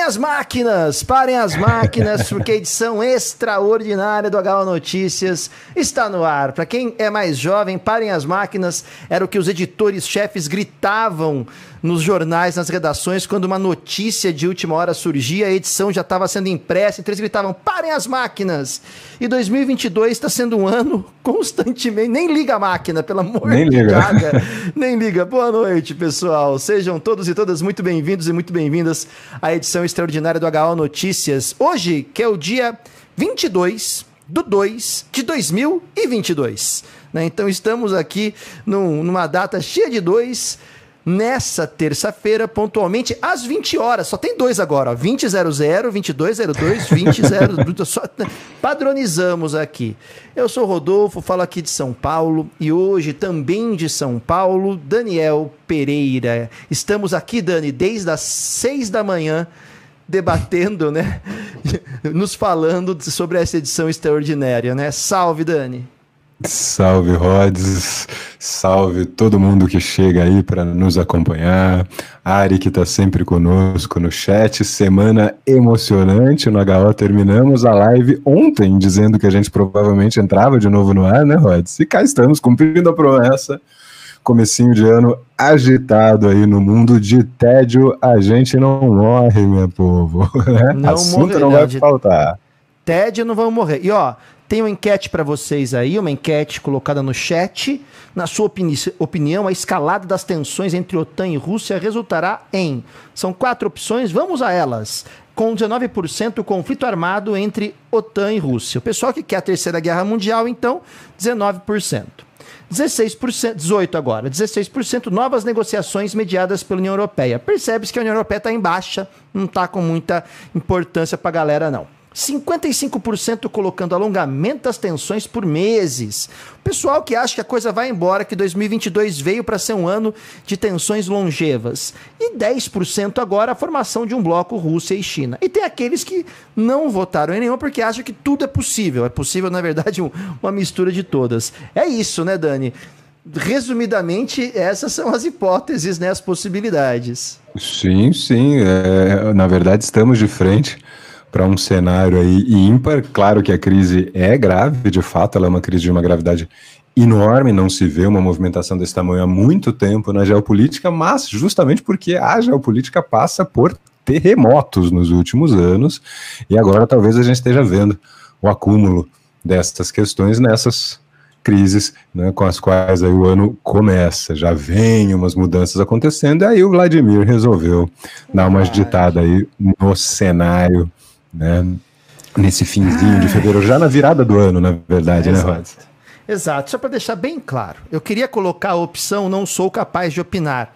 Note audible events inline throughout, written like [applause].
Parem as máquinas, parem as máquinas, porque a edição extraordinária do HO Notícias está no ar. Para quem é mais jovem, parem as máquinas era o que os editores-chefes gritavam nos jornais, nas redações, quando uma notícia de última hora surgia, a edição já estava sendo impressa, então eles gritavam: parem as máquinas! E 2022 está sendo um ano [laughs] constantemente. Nem liga a máquina, pelo amor Nem de liga. [laughs] Nem liga. Boa noite, pessoal. Sejam todos e todas muito bem-vindos e muito bem-vindas à edição extraordinária do HO Notícias. Hoje, que é o dia 22 do 2 de 2022. Né? Então estamos aqui num- numa data cheia de dois. Nessa terça-feira, pontualmente às 20 horas. Só tem dois agora, ó. 2000, 2202, 2000. só padronizamos aqui. Eu sou Rodolfo, falo aqui de São Paulo e hoje também de São Paulo, Daniel Pereira. Estamos aqui, Dani, desde as 6 da manhã debatendo, né? [laughs] Nos falando sobre essa edição extraordinária, né? Salve, Dani. Salve Rods, salve todo mundo que chega aí para nos acompanhar. Ari que tá sempre conosco no chat. Semana emocionante no HO. Terminamos a live ontem dizendo que a gente provavelmente entrava de novo no ar, né, Rods? E cá estamos cumprindo a promessa. Comecinho de ano agitado aí no mundo de tédio. A gente não morre, meu povo. né? [laughs] Não Assunto não morrerá vai faltar. tédio não vão morrer. E ó, tem uma enquete pra vocês aí, uma enquete colocada no chat. Na sua opini- opinião, a escalada das tensões entre OTAN e Rússia resultará em. São quatro opções, vamos a elas. Com 19% o conflito armado entre OTAN e Rússia. O pessoal que quer a terceira guerra mundial, então, 19%. 16%, 18 agora, 16% novas negociações mediadas pela União Europeia. Percebe-se que a União Europeia está em baixa, não está com muita importância para a galera, não. 55% colocando alongamento das tensões por meses. Pessoal que acha que a coisa vai embora, que 2022 veio para ser um ano de tensões longevas. E 10% agora a formação de um bloco Rússia e China. E tem aqueles que não votaram em nenhum porque acham que tudo é possível. É possível, na verdade, um- uma mistura de todas. É isso, né, Dani? Resumidamente, essas são as hipóteses, né, as possibilidades. Sim, sim. é, na verdade, estamos de frente para um cenário aí ímpar. Claro que a crise é grave, de fato, ela é uma crise de uma gravidade enorme. Não se vê uma movimentação desse tamanho há muito tempo na geopolítica, mas justamente porque a geopolítica passa por terremotos nos últimos anos e agora talvez a gente esteja vendo o acúmulo dessas questões nessas crises né, com as quais aí o ano começa. Já vem umas mudanças acontecendo, e aí o Vladimir resolveu dar uma agitada aí no cenário, né? Nesse finzinho de fevereiro, já na virada do ano, na verdade, né, Exato. Rod? Exato, só para deixar bem claro, eu queria colocar a opção não sou capaz de opinar,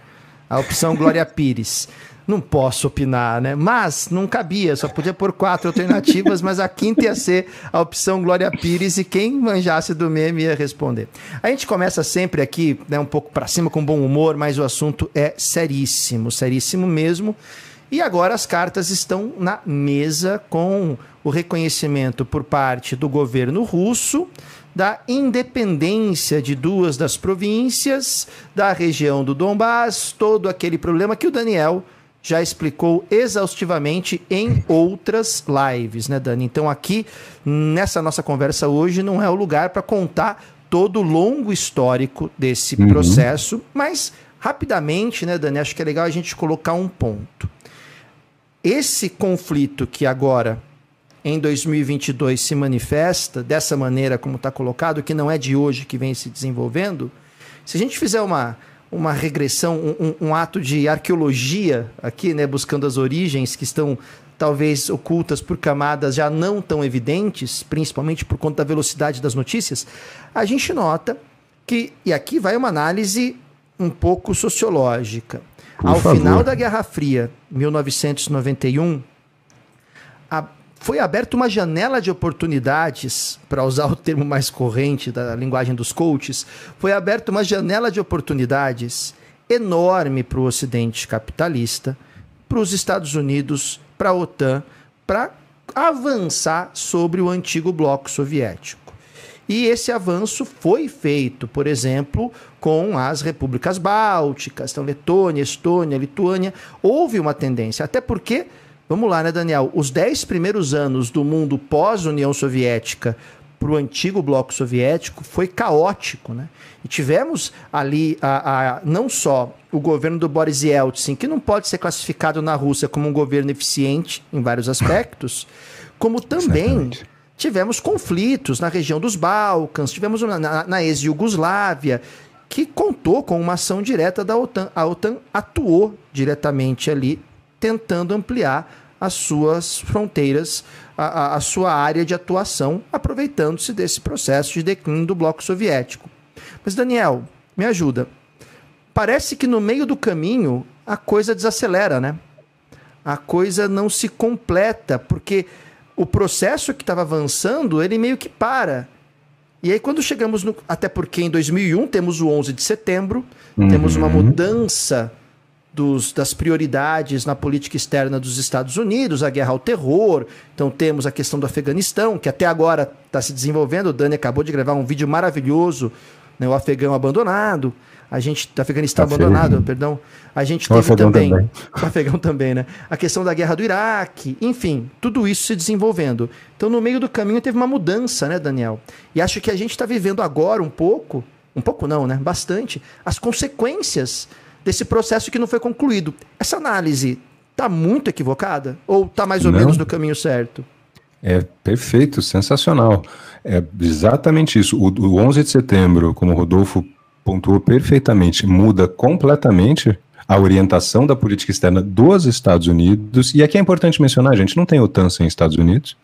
a opção [laughs] Glória Pires. Não posso opinar, né? Mas não cabia, só podia pôr quatro alternativas, mas a quinta ia ser a opção Glória Pires e quem manjasse do meme ia responder. A gente começa sempre aqui, né, um pouco para cima com bom humor, mas o assunto é seríssimo, seríssimo mesmo. E agora as cartas estão na mesa com o reconhecimento por parte do governo russo da independência de duas das províncias, da região do Donbass, todo aquele problema que o Daniel já explicou exaustivamente em outras lives, né, Dani? Então aqui nessa nossa conversa hoje não é o lugar para contar todo o longo histórico desse Uhum. processo, mas rapidamente, né, Dani, acho que é legal a gente colocar um ponto. Esse conflito que agora em 2022 se manifesta dessa maneira como está colocado, que não é de hoje que vem se desenvolvendo, se a gente fizer uma, uma regressão, um, um- ato de arqueologia aqui, né, buscando as origens que estão talvez ocultas por camadas já não tão evidentes, principalmente por conta da velocidade das notícias, a gente nota que, e aqui vai uma análise um pouco sociológica. Por Ao favor. final da Guerra Fria, 1991, a- foi aberta uma janela de oportunidades, para usar o termo mais corrente da linguagem dos coaches, foi aberta uma janela de oportunidades enorme para o Ocidente capitalista, para os Estados Unidos, para a OTAN, para avançar sobre o antigo bloco soviético. E esse avanço foi feito, por exemplo, com as repúblicas bálticas, então Letônia, Estônia, Lituânia. Houve uma tendência, até porque vamos lá, né, Daniel? Os dez primeiros anos do mundo pós-União Soviética para o antigo bloco soviético foi caótico, né? E tivemos ali a, a, não só o governo do Boris Yeltsin, que não pode ser classificado na Rússia como um governo eficiente em vários aspectos, como também Exatamente. Tivemos conflitos na região dos Balcãs, tivemos na, na, ex-Yugoslávia, que contou com uma ação direta da OTAN. A OTAN atuou diretamente ali, tentando ampliar as suas fronteiras, a, a sua área de atuação, aproveitando-se desse processo de declínio do bloco soviético. Mas, Daniel, me ajuda. Parece que no meio do caminho a coisa desacelera, né? A coisa não se completa, porque o processo que estava avançando, ele meio que para. E aí, quando chegamos no. Até porque em 2001 temos o 11 de setembro, uhum. temos uma mudança dos, das prioridades na política externa dos Estados Unidos, a guerra ao terror. Então temos a questão do Afeganistão, que até agora está se desenvolvendo. O Dani acabou de gravar um vídeo maravilhoso, né, o Afegão abandonado. A gente, do Afeganistão Afegão. abandonado, perdão. A gente teve o também, também. O [laughs] Afegão também, né? A questão da guerra do Iraque, enfim, tudo isso se desenvolvendo. Então, no meio do caminho teve uma mudança, né, Daniel? E acho que a gente está vivendo agora um pouco, um pouco não, né? Bastante, as consequências desse processo que não foi concluído. Essa análise está muito equivocada? Ou está mais ou não. menos no caminho certo? É perfeito, sensacional. É exatamente isso. O, o 11 de setembro, como o Rodolfo pontuou perfeitamente, muda completamente a orientação da política externa dos Estados Unidos. E aqui é importante mencionar, a gente não tem OTAN sem Estados Unidos.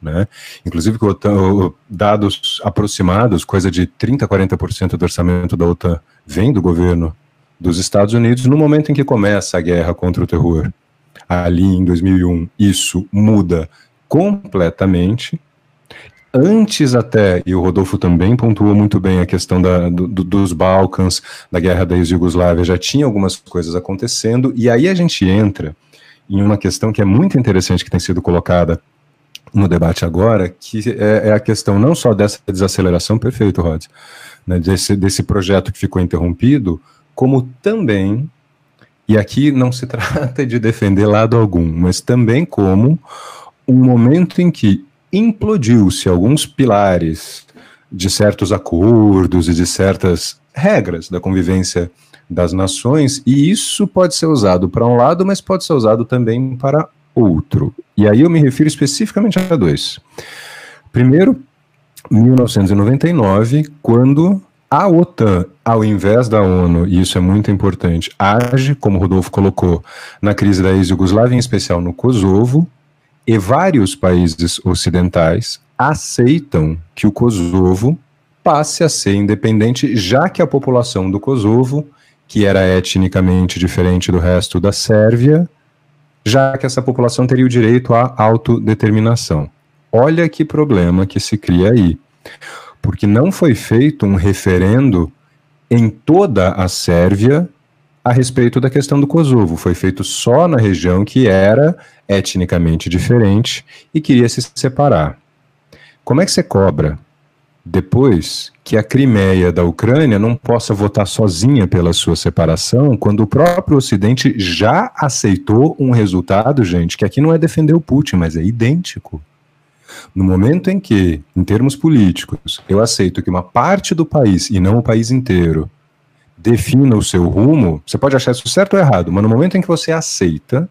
Né? Inclusive, OTAN, dados aproximados, coisa de 30%, 40% do orçamento da OTAN vem do governo dos Estados Unidos no momento em que começa a guerra contra o terror. Ali em 2001, isso muda completamente. Antes até, e o Rodolfo também pontuou muito bem a questão da, do, dos Balcãs, da guerra da ex-Yugoslávia, já tinha algumas coisas acontecendo, e aí a gente entra em uma questão que é muito interessante que tem sido colocada no debate agora, que é, é a questão não só dessa desaceleração, perfeito, Rod, né, desse, desse projeto que ficou interrompido, como também, e aqui não se [laughs] trata de defender lado algum, mas também como um momento em que implodiu-se alguns pilares de certos acordos e de certas regras da convivência das nações, e isso pode ser usado para um lado, mas pode ser usado também para outro. E aí eu me refiro especificamente a dois. Primeiro, 1999, quando a OTAN, ao invés da ONU, e isso é muito importante, age, como o Rodolfo colocou, na crise da ex-Yugoslávia, em especial no Kosovo, e vários países ocidentais aceitam que o Kosovo passe a ser independente, já que a população do Kosovo, que era etnicamente diferente do resto da Sérvia, já que essa população teria o direito à autodeterminação. Olha que problema que se cria aí porque não foi feito um referendo em toda a Sérvia a respeito da questão do Kosovo. Foi feito só na região que era etnicamente diferente e queria se separar. Como é que você cobra depois que a Crimeia da Ucrânia não possa votar sozinha pela sua separação, quando o próprio Ocidente já aceitou um resultado, gente, que aqui não é defender o Putin, mas é idêntico. No momento em que, em termos políticos, eu aceito que uma parte do país, e não o país inteiro, defina o seu rumo, você pode achar isso certo ou errado, mas no momento em que você aceita,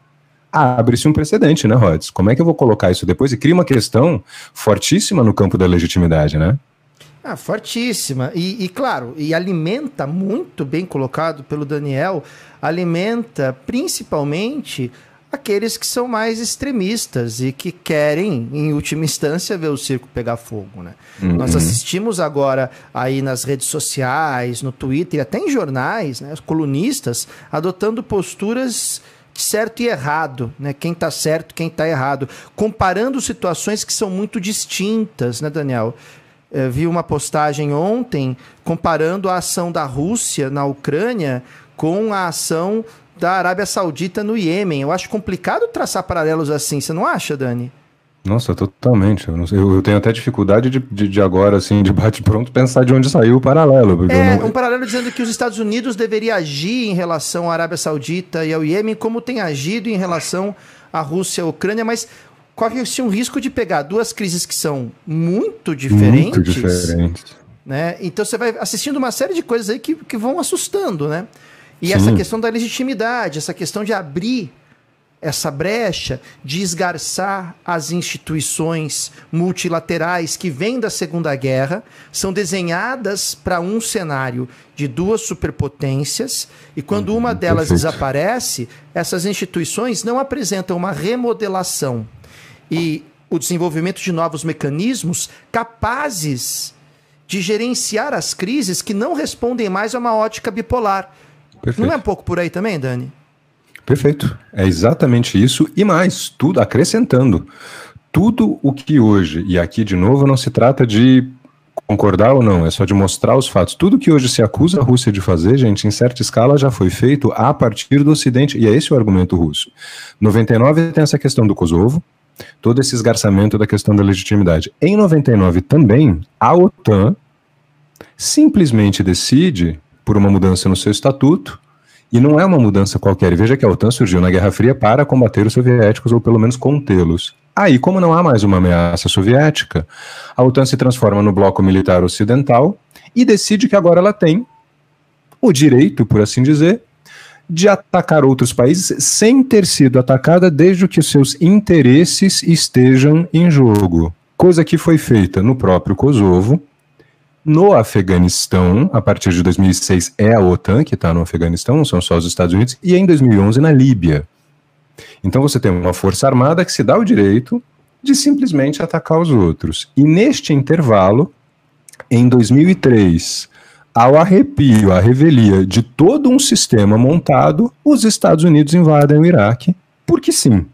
abre-se um precedente, né, Rods? Como é que eu vou colocar isso depois? E cria uma questão fortíssima no campo da legitimidade, né? Ah, fortíssima. E, e, claro, e alimenta, muito bem colocado pelo Daniel, alimenta principalmente aqueles que são mais extremistas e que querem, em última instância, ver o circo pegar fogo, né? Uhum. Nós assistimos agora aí nas redes sociais, no Twitter, até em jornais, né, colunistas adotando posturas de certo e errado, né? Quem está certo, quem está errado, comparando situações que são muito distintas, né, Daniel? Eu vi uma postagem ontem comparando a ação da Rússia na Ucrânia com a ação da Arábia Saudita no Iêmen. Eu acho complicado traçar paralelos assim, você não acha, Dani? Nossa, totalmente. Eu, sei, eu tenho até dificuldade de, de, de, agora, assim, de bate-pronto, pensar de onde saiu o paralelo. É, não... um paralelo dizendo que os Estados Unidos deveriam agir em relação à Arábia Saudita e ao Iêmen como tem agido em relação a Rússia e a Ucrânia, mas corre-se um risco de pegar duas crises que são muito diferentes. Muito diferentes. Né? Então você vai assistindo uma série de coisas aí que, que vão assustando, né? E Sim. essa questão da legitimidade, essa questão de abrir essa brecha, de esgarçar as instituições multilaterais que vêm da Segunda Guerra, são desenhadas para um cenário de duas superpotências, e quando uhum, uma delas perfeito. desaparece, essas instituições não apresentam uma remodelação e o desenvolvimento de novos mecanismos capazes de gerenciar as crises que não respondem mais a uma ótica bipolar. Perfeito. Não é um pouco por aí também, Dani? Perfeito. É exatamente isso e mais, tudo acrescentando. Tudo o que hoje, e aqui de novo não se trata de concordar ou não, é só de mostrar os fatos. Tudo que hoje se acusa a Rússia de fazer, gente, em certa escala já foi feito a partir do Ocidente, e é esse o argumento russo. 99 tem essa questão do Kosovo, todo esse esgarçamento da questão da legitimidade. Em 99 também, a OTAN simplesmente decide, por uma mudança no seu estatuto, e não é uma mudança qualquer. Veja que a OTAN surgiu na Guerra Fria para combater os soviéticos, ou pelo menos contê-los. Aí, como não há mais uma ameaça soviética, a OTAN se transforma no bloco militar ocidental e decide que agora ela tem o direito, por assim dizer, de atacar outros países sem ter sido atacada desde que os seus interesses estejam em jogo. Coisa que foi feita no próprio Kosovo, no Afeganistão, a partir de 2006 é a OTAN que está no Afeganistão, não são só os Estados Unidos, e em 2011 na Líbia. Então você tem uma força armada que se dá o direito de simplesmente atacar os outros. E neste intervalo, em 2003, ao arrepio, à revelia de todo um sistema montado, os Estados Unidos invadem o Iraque, porque sim.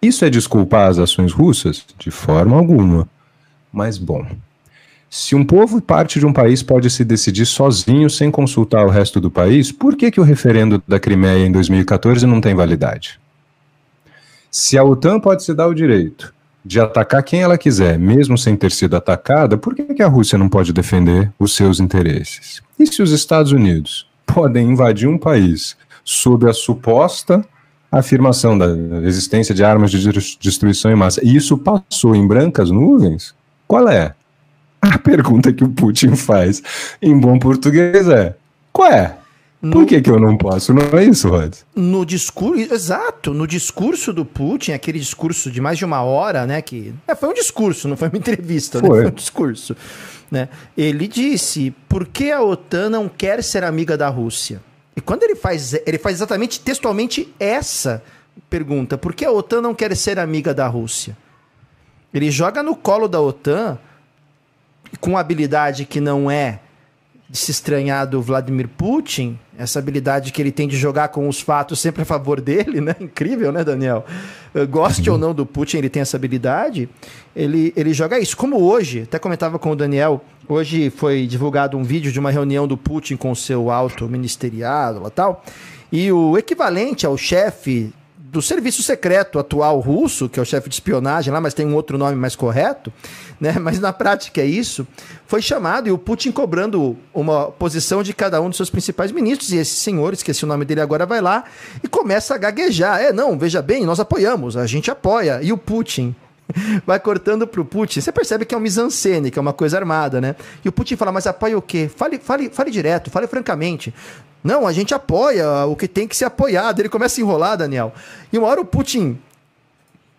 Isso é desculpar as ações russas? De forma alguma. Mas, bom, se um povo parte de um país pode se decidir sozinho sem consultar o resto do país, por que, que o referendo da Crimeia em 2014 não tem validade? Se a OTAN pode se dar o direito de atacar quem ela quiser, mesmo sem ter sido atacada, por que, que a Rússia não pode defender os seus interesses? E se os Estados Unidos podem invadir um país sob a suposta afirmação da existência de armas de destruição em massa, e isso passou em brancas nuvens, qual é? [laughs] A pergunta que o Putin faz em bom português é: qual é? No, Por que, que eu não posso? Não é isso, Rod? No discurso, exato, no discurso do Putin, aquele discurso de mais de uma hora, né? Que é, foi um discurso, não foi uma entrevista, né, foi, né, foi um discurso. Né? Ele disse: por que a OTAN não quer ser amiga da Rússia? E quando ele faz, ele faz exatamente textualmente essa pergunta: por que a OTAN não quer ser amiga da Rússia? Ele joga no colo da OTAN com habilidade que não é de se estranhar do Vladimir Putin, essa habilidade que ele tem de jogar com os fatos sempre a favor dele, né? [laughs] Incrível, né, Daniel? Goste ou não do Putin, ele tem essa habilidade. Ele, ele joga isso. Como hoje, até comentava com o Daniel, hoje foi divulgado um vídeo de uma reunião do Putin com o seu alto ministeriado lá tal. E o equivalente ao chefe do serviço secreto atual russo, que é o chefe de espionagem lá, mas tem um outro nome mais correto, né? [laughs] Mas na prática é isso. Foi chamado e o Putin cobrando uma posição de cada um dos seus principais ministros e esse senhor, esqueci o nome dele agora, vai lá e começa a gaguejar. É, não, veja bem, nós apoiamos, a gente apoia. E o Putin [laughs] vai cortando pro Putin. Você percebe que é um mise-en-scène, que é uma coisa armada, né? E o Putin fala, mas apoia o quê? Fale, fale, fale direto, fale francamente. Não, a gente apoia o que tem que ser apoiado. Ele começa a enrolar, Daniel. E uma hora o Putin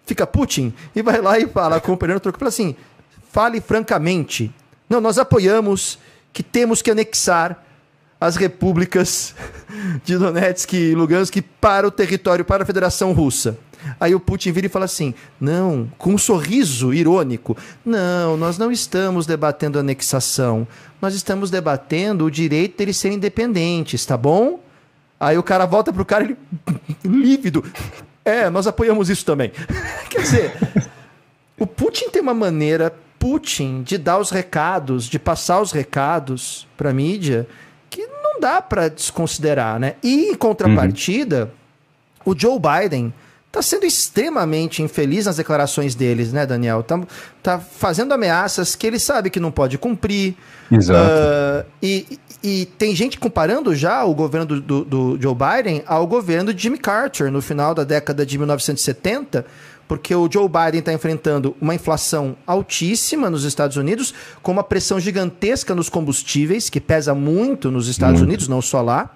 fica Putin e vai lá e fala, acompanhando o troco, fala assim: fale francamente. Não, nós apoiamos que temos que anexar as repúblicas [laughs] de Donetsk e Lugansk para o território, para a Federação Russa. Aí o Putin vira e fala assim: não, com um sorriso irônico: não, nós não estamos debatendo anexação, nós estamos debatendo o direito deles serem independentes, tá bom? Aí o cara volta pro cara, ele [laughs] lívido. É, nós apoiamos isso também. [laughs] Quer dizer, o Putin tem uma maneira Putin de dar os recados, de passar os recados para mídia que não dá para desconsiderar, né? E em contrapartida, uhum. o Joe Biden está sendo extremamente infeliz nas declarações deles, né, Daniel? Tá, tá fazendo ameaças que ele sabe que não pode cumprir. Exato. Uh, e, e tem gente comparando já o governo do, do, do, Joe Biden ao governo de Jimmy Carter no final da década de 1970, porque o Joe Biden está enfrentando uma inflação altíssima nos Estados Unidos, com uma pressão gigantesca nos combustíveis, que pesa muito nos Estados muito. Unidos, não só lá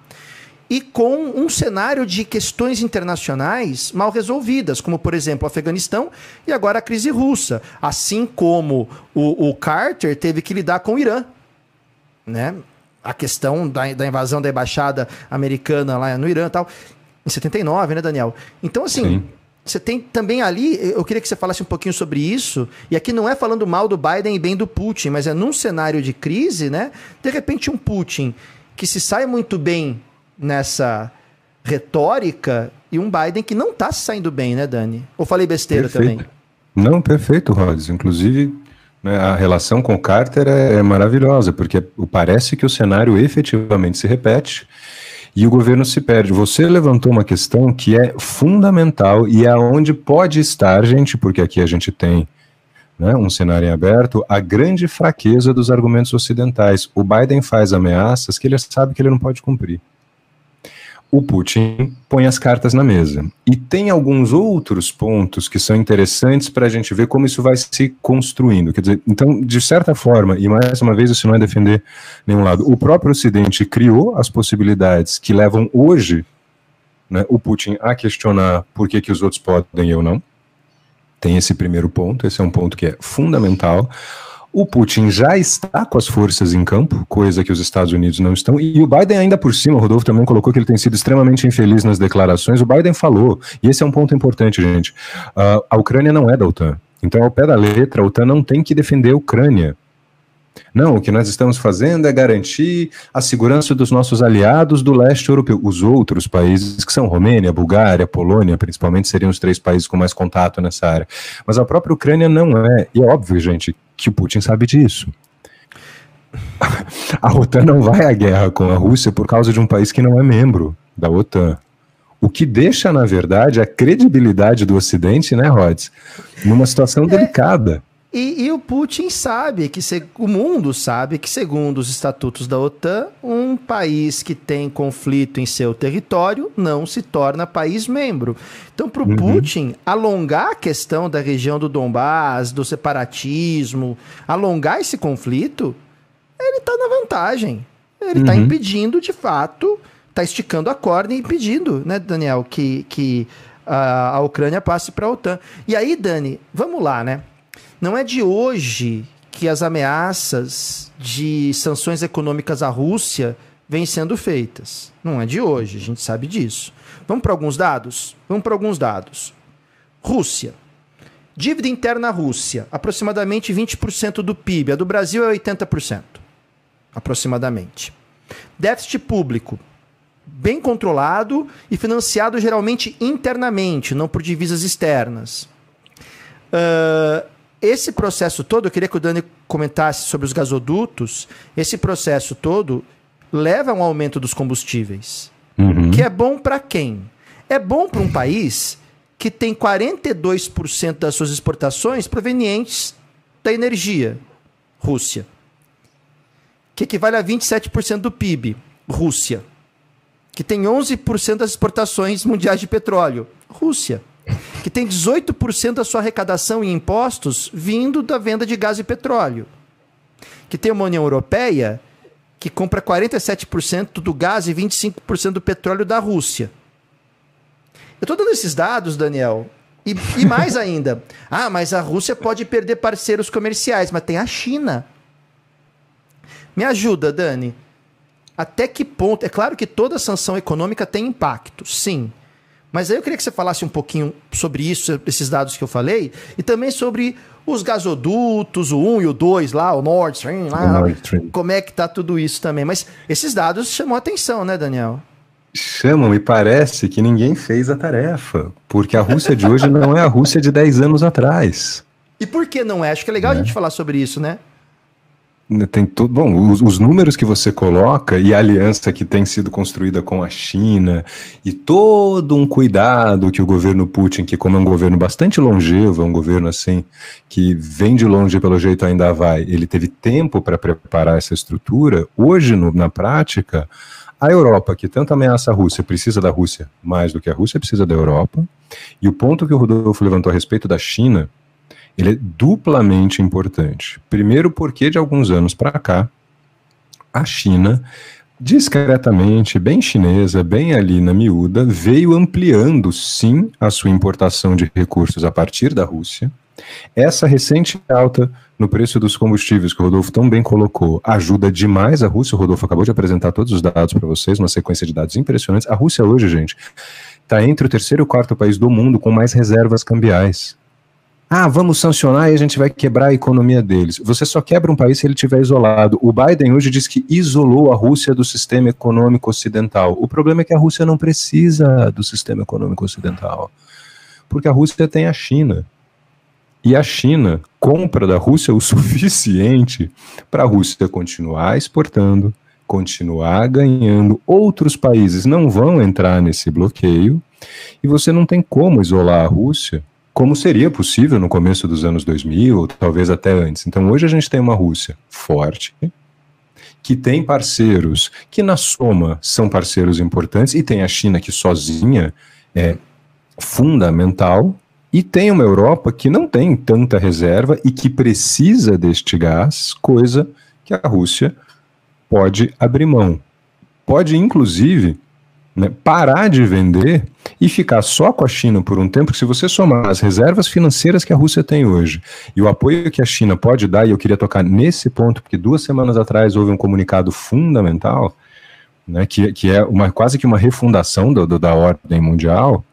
e com um cenário de questões internacionais mal resolvidas, como, por exemplo, o Afeganistão e agora a crise russa. Assim como o, o Carter teve que lidar com o Irã. Né? A questão da, da invasão da embaixada americana lá no Irã e tal. Em 79, né, Daniel? Então, assim. Sim. Você tem também ali, eu queria que você falasse um pouquinho sobre isso, e aqui não é falando mal do Biden e bem do Putin, mas é num cenário de crise, né? De repente, um Putin que se sai muito bem nessa retórica e um Biden que não está saindo bem, né, Dani? Ou falei besteira perfeito. também? Não, perfeito, Rods. Inclusive, né, a relação com Carter é, é maravilhosa, porque parece que o cenário efetivamente se repete e o governo se perde. Você levantou uma questão que é fundamental e é onde pode estar, gente, porque aqui a gente tem né, um cenário em aberto, a grande fraqueza dos argumentos ocidentais. O Biden faz ameaças que ele sabe que ele não pode cumprir o Putin põe as cartas na mesa. E tem alguns outros pontos que são interessantes para a gente ver como isso vai se construindo. Quer dizer, então, de certa forma, e mais uma vez isso não é defender nenhum lado, o próprio Ocidente criou as possibilidades que levam hoje né, o Putin a questionar por que, que os outros podem e eu não. Tem esse primeiro ponto, esse é um ponto que é fundamental. O Putin já está com as forças em campo, coisa que os Estados Unidos não estão. E o Biden, ainda por cima, o Rodolfo também colocou que ele tem sido extremamente infeliz nas declarações. O Biden falou, e esse é um ponto importante, gente: uh, a Ucrânia não é da OTAN. Então, ao pé da letra, a OTAN não tem que defender a Ucrânia. Não, o que nós estamos fazendo é garantir a segurança dos nossos aliados do leste europeu. Os outros países, que são Romênia, Bulgária, Polônia, principalmente, seriam os três países com mais contato nessa área. Mas a própria Ucrânia não é. E é óbvio, gente, que o Putin sabe disso. [laughs] A OTAN não vai à guerra com a Rússia por causa de um país que não é membro da OTAN. O que deixa, na verdade, a credibilidade do Ocidente, né, Rods, numa situação é. delicada. E, e, o Putin sabe que se, o mundo sabe que, segundo os estatutos da OTAN, um país que tem conflito em seu território não se torna país membro. Então, para o uhum. Putin, alongar a questão da região do Donbass, do separatismo, alongar esse conflito, ele está na vantagem. Ele está uhum. impedindo, de fato, está esticando a corda e impedindo, né, Daniel, que, que a, a Ucrânia passe para a OTAN. E aí, Dani, vamos lá, né? Não é de hoje que as ameaças de sanções econômicas à Rússia vêm sendo feitas. Não é de hoje, a gente sabe disso. Vamos para alguns dados? Vamos para alguns dados. Rússia. Dívida interna Rússia, aproximadamente 20% do PIB. A do Brasil é 80%, aproximadamente. Déficit público, bem controlado e financiado geralmente internamente, não por divisas externas. Esse processo todo, eu queria que o Dani comentasse sobre os gasodutos. Esse processo todo leva a um aumento dos combustíveis. Uhum. Que é bom para quem? É bom para um país que tem 42% das suas exportações provenientes da energia, Rússia. Que equivale a 27% do PIB, Rússia. Que tem 11% das exportações mundiais de petróleo, Rússia que tem 18% da sua arrecadação em impostos vindo da venda de gás e petróleo, que tem uma União Europeia que compra 47% do gás e 25% do petróleo da Rússia. Eu estou dando esses dados, Daniel, e, e mais [laughs] ainda. Ah, mas a Rússia pode perder parceiros comerciais, mas tem a China. Me ajuda, Dani. Até que ponto? É claro que toda sanção econômica tem impacto, sim. Mas aí eu queria que você falasse um pouquinho sobre isso, esses dados que eu falei, e também sobre os gasodutos, o 1 e o 2 lá, o Nord Stream, lá, Nord Stream. como é que tá tudo isso também. Mas esses dados chamam a atenção, né, Daniel? Chamam e parece que ninguém fez a tarefa, porque a Rússia de hoje não é a Rússia de 10 anos atrás. E por que não é? Acho que é legal é. a gente falar sobre isso, né? Né, tem tudo. Bom, os, os, números que você coloca e a aliança que tem sido construída com a China e todo um cuidado que o governo Putin, que como é um governo bastante longevo, é um governo assim que vem de longe pelo jeito ainda vai, ele teve tempo para preparar essa estrutura. Hoje, no, na prática, a Europa, que tanto ameaça a Rússia, precisa da Rússia mais do que a Rússia precisa da Europa. E o ponto que o Rodolfo levantou a respeito da China ele é duplamente importante. Primeiro, porque de alguns anos para cá, a China, discretamente, bem chinesa, bem ali na miúda, veio ampliando, sim, a sua importação de recursos a partir da Rússia. Essa recente alta no preço dos combustíveis, que o Rodolfo tão bem colocou, ajuda demais a Rússia. O Rodolfo acabou de apresentar todos os dados para vocês, uma sequência de dados impressionantes. A Rússia hoje, gente, está entre o terceiro e o quarto país do mundo com mais reservas cambiais. Ah, vamos sancionar e a gente vai quebrar a economia deles. Você só quebra um país se ele estiver isolado. O Biden hoje diz que isolou a Rússia do sistema econômico ocidental. O problema é que a Rússia não precisa do sistema econômico ocidental. Porque a Rússia tem a China. E a China compra da Rússia o [laughs] suficiente para a Rússia continuar exportando, continuar ganhando. Outros países não vão entrar nesse bloqueio. E você não tem como isolar a Rússia como seria possível no começo dos anos 2000, ou talvez até antes. Então, hoje a gente tem uma Rússia forte, que tem parceiros que, na soma, são parceiros importantes, e tem a China que sozinha é fundamental, e tem uma Europa que não tem tanta reserva e que precisa deste gás, coisa que a Rússia pode abrir mão. Pode, inclusive, né, parar de vender e ficar só com a China por um tempo, se você somar as reservas financeiras que a Rússia tem hoje e o apoio que a China pode dar, e eu queria tocar nesse ponto, porque duas semanas atrás houve um comunicado fundamental, né, que, que é uma, quase que uma refundação do, do da ordem mundial,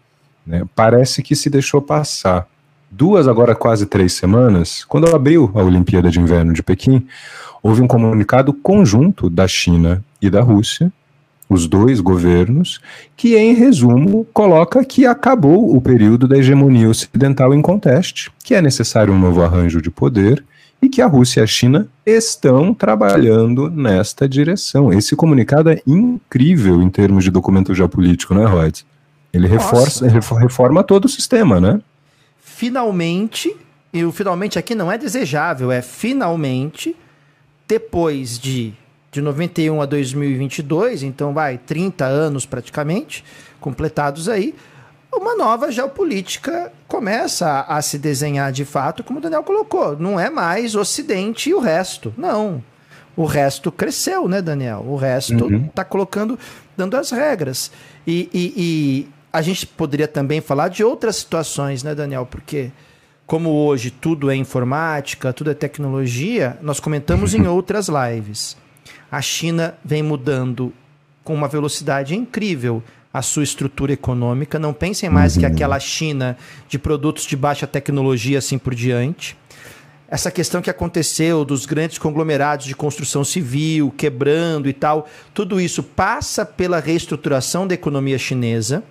né, parece que se deixou passar. Duas, agora quase três semanas, quando abriu a Olimpíada de Inverno de Pequim, houve um comunicado conjunto da China e da Rússia, os dois governos, que, em resumo, coloca que acabou o período da hegemonia ocidental em conteste, que é necessário um novo arranjo de poder e que a Rússia e a China estão trabalhando nesta direção. Esse comunicado é incrível em termos de documento geopolítico, né, Reuters? Ele reforça, reforma todo o sistema, né? Finalmente, e o finalmente aqui não é desejável, é finalmente, depois de de 91 a 2022, então vai 30 anos praticamente completados aí, uma nova geopolítica começa a, a, se desenhar de fato, como o Daniel colocou. Não é mais Ocidente e o resto. Não. O resto cresceu, né, Daniel? O resto está uhum. Tá colocando, dando as regras. E, e, e, a gente poderia também falar de outras situações, né, Daniel? Porque, como hoje tudo é informática, tudo é tecnologia, nós comentamos em [laughs] outras lives a China vem mudando com uma velocidade incrível a sua estrutura econômica. Não pensem mais uhum. que aquela China de produtos de baixa tecnologia, assim por diante. Essa questão que aconteceu dos grandes conglomerados de construção civil quebrando e tal, tudo isso passa pela reestruturação da economia chinesa.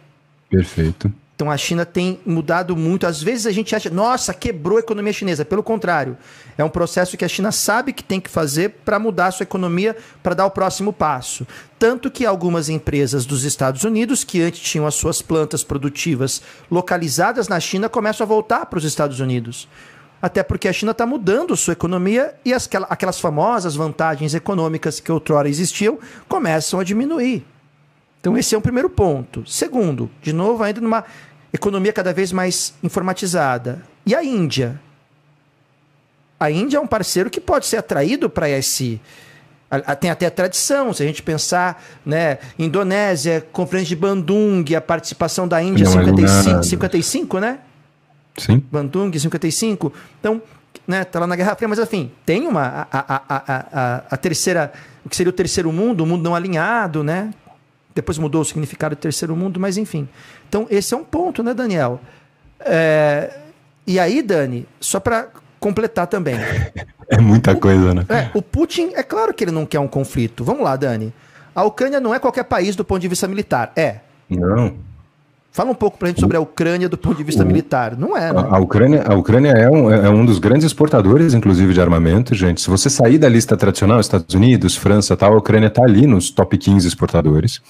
Perfeito. Então a China tem mudado muito. Às vezes a gente acha, nossa, quebrou a economia chinesa. Pelo contrário, é um processo que a China sabe que tem que fazer para mudar a sua economia, para dar o próximo passo. Tanto que algumas empresas dos Estados Unidos, que antes tinham as suas plantas produtivas localizadas na China, começam a voltar para os Estados Unidos. Até porque a China está mudando sua economia e as, aquelas famosas vantagens econômicas que outrora existiam começam a diminuir. Então, esse é o primeiro ponto. Segundo, de novo, ainda numa economia cada vez mais informatizada. E a Índia? A Índia é um parceiro que pode ser atraído para esse. Tem até a tradição, se a gente pensar, né? Indonésia, Conferência de Bandung, a participação da Índia, Não 55, 55, né? Sim. Bandung, 55. Então, né, tá lá na Guerra Fria, mas enfim, tem uma. A, a, a, a, a terceira. O que seria o terceiro mundo, o mundo não alinhado, né? Depois mudou o significado do terceiro mundo, mas enfim. Então, esse é um ponto, né, Daniel? É... E aí, Dani, só para completar também. [laughs] É muita coisa, né? É, o Putin, é claro que ele não quer um conflito. Vamos lá, Dani. A Ucrânia não é qualquer país do ponto de vista militar. É. Não. Fala um pouco para a gente sobre a Ucrânia do ponto de vista o, militar. Não é, né? A Ucrânia, a Ucrânia é, um, é um dos grandes exportadores, inclusive, de armamento, gente. Se você sair da lista tradicional, Estados Unidos, França tal, a Ucrânia está ali nos top 15 exportadores.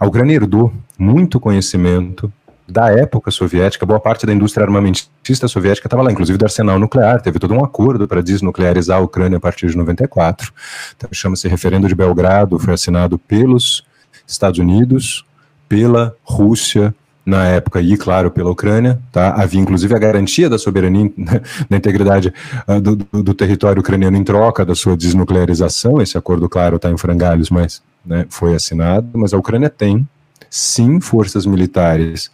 A Ucrânia herdou muito conhecimento da época soviética, boa parte da indústria armamentista soviética estava lá, inclusive do arsenal nuclear. Teve todo um acordo para desnuclearizar a Ucrânia a partir de 94. Então, chama-se Referendo de Belgrado, foi assinado pelos Estados Unidos, pela Rússia, na época e, claro, pela Ucrânia. Tá? Havia, inclusive, a garantia da soberania, [laughs] da integridade uh, do, do, território ucraniano em troca da sua desnuclearização. Esse acordo, claro, está em frangalhos, mas né, foi assinado. Mas a Ucrânia tem, sim, forças militares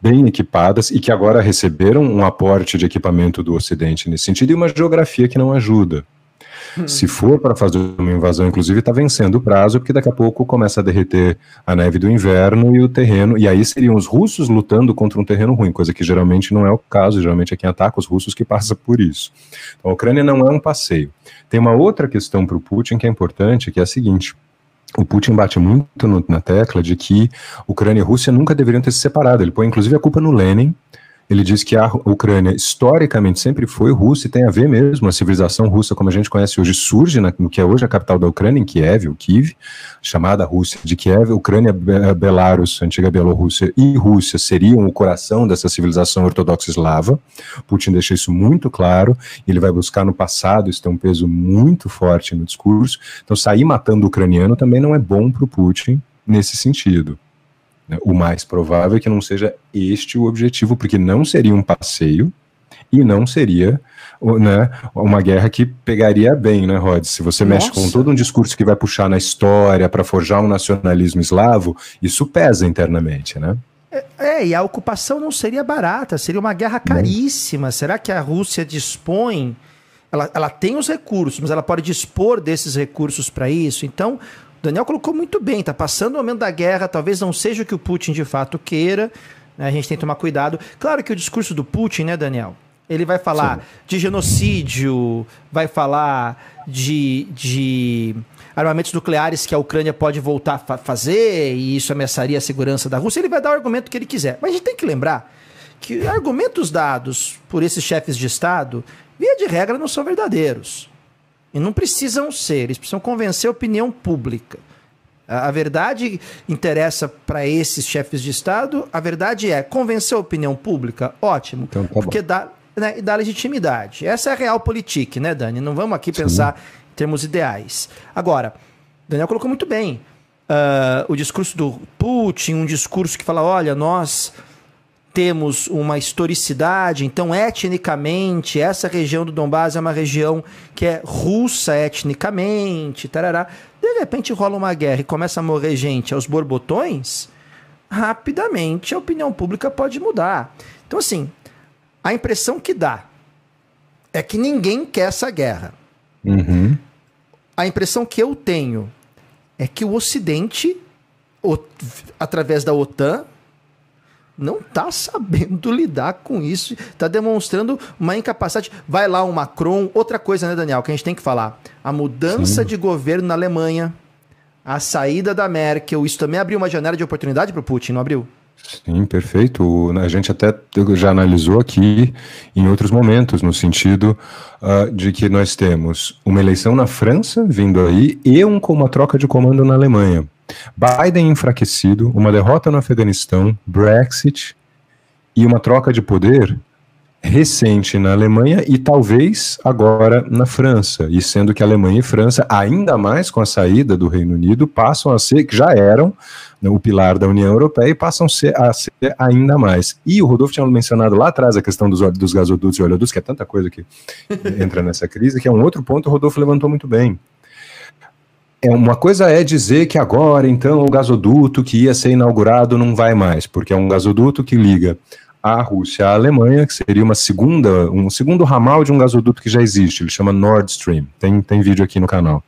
bem equipadas e que agora receberam um aporte de equipamento do Ocidente nesse sentido e uma geografia que não ajuda. Se for para fazer uma invasão, inclusive, está vencendo o prazo, porque daqui a pouco começa a derreter a neve do inverno e o terreno, e aí seriam os russos lutando contra um terreno ruim, coisa que geralmente não é o caso, geralmente é quem ataca os russos que passa por isso. Então, a Ucrânia não é um passeio. Tem uma outra questão para o Putin que é importante, que é a seguinte. O Putin bate muito no, na tecla de que Ucrânia e Rússia nunca deveriam ter se separado. Ele põe inclusive a culpa no Lenin, ele diz que a Ucrânia historicamente sempre foi russa e tem a ver mesmo, a civilização russa como a gente conhece hoje surge na, no que é hoje a capital da Ucrânia, em Kiev, o Kiev, chamada Rússia de Kiev, Ucrânia, Belarus, antiga Bielorrússia e Rússia seriam o coração dessa civilização ortodoxa eslava. Putin deixa isso muito claro, ele vai buscar no passado, isso tem um peso muito forte no discurso. Então sair matando o ucraniano também não é bom para o Putin nesse sentido. Né? O mais provável é que não seja este o objetivo, porque não seria um passeio e não seria né, uma guerra que pegaria bem, né, Rod? Se você Nossa. mexe com todo um discurso que vai puxar na história para forjar um nacionalismo eslavo, isso pesa internamente, né? É, é, e a ocupação não seria barata, seria uma guerra caríssima. Não. Será que a Rússia dispõe? Ela, ela tem os recursos, mas ela pode dispor desses recursos para isso. Então, Daniel colocou muito bem, tá passando o momento da guerra, talvez não seja o que o Putin de fato queira, né? a gente tem que tomar cuidado. Claro que o discurso do Putin, né, Daniel? Ele vai falar Sim. de genocídio, vai falar de, de armamentos nucleares que a Ucrânia pode voltar a fazer e isso ameaçaria a segurança da Rússia. Ele vai dar o argumento que ele quiser. Mas a gente tem que lembrar que argumentos dados por esses chefes de Estado, via de regra, não são verdadeiros. E não precisam ser, eles precisam convencer a opinião pública. A, verdade interessa para esses chefes de Estado, a verdade é convencer a opinião pública, ótimo, então, tá porque dá, né, dá legitimidade. Essa é a real política, né, Dani? Não vamos aqui Sim. pensar em termos ideais. Agora, Daniel colocou muito bem. Uh, o discurso do Putin, um discurso que fala: olha, nós temos uma historicidade, então etnicamente essa região do Donbass é uma região que é russa etnicamente, tarará. De repente rola uma guerra e começa a morrer gente aos borbotões, rapidamente a opinião pública pode mudar. Então assim, a impressão que dá é que ninguém quer essa guerra. Uhum. A impressão que eu tenho é que o Ocidente, através da OTAN, não está sabendo lidar com isso, está demonstrando uma incapacidade. Vai lá o Macron, outra coisa, né, Daniel, que a gente tem que falar. A mudança Sim. de governo na Alemanha, a saída da Merkel, isso também abriu uma janela de oportunidade para o Putin, não abriu? Sim, perfeito. A gente até já analisou aqui em outros momentos, no sentido uh, de que nós temos uma eleição na França vindo aí e um, uma troca de comando na Alemanha. Biden enfraquecido, uma derrota no Afeganistão, Brexit e uma troca de poder recente na Alemanha e talvez agora na França. E sendo que Alemanha e França, ainda mais com a saída do Reino Unido, passam a ser, que já eram né, o pilar da União Europeia e passam a ser, a ser, ainda mais. E o Rodolfo tinha mencionado lá atrás a questão dos, dos gasodutos e oleodutos, que é tanta coisa que [laughs] entra nessa crise, que é um outro ponto o Rodolfo levantou muito bem é uma coisa é dizer que agora então o gasoduto que ia ser inaugurado não vai mais, porque é um gasoduto que liga a Rússia à Alemanha, que seria uma segunda, um segundo ramal de um gasoduto que já existe, ele chama Nord Stream. Tem, tem vídeo aqui no canal.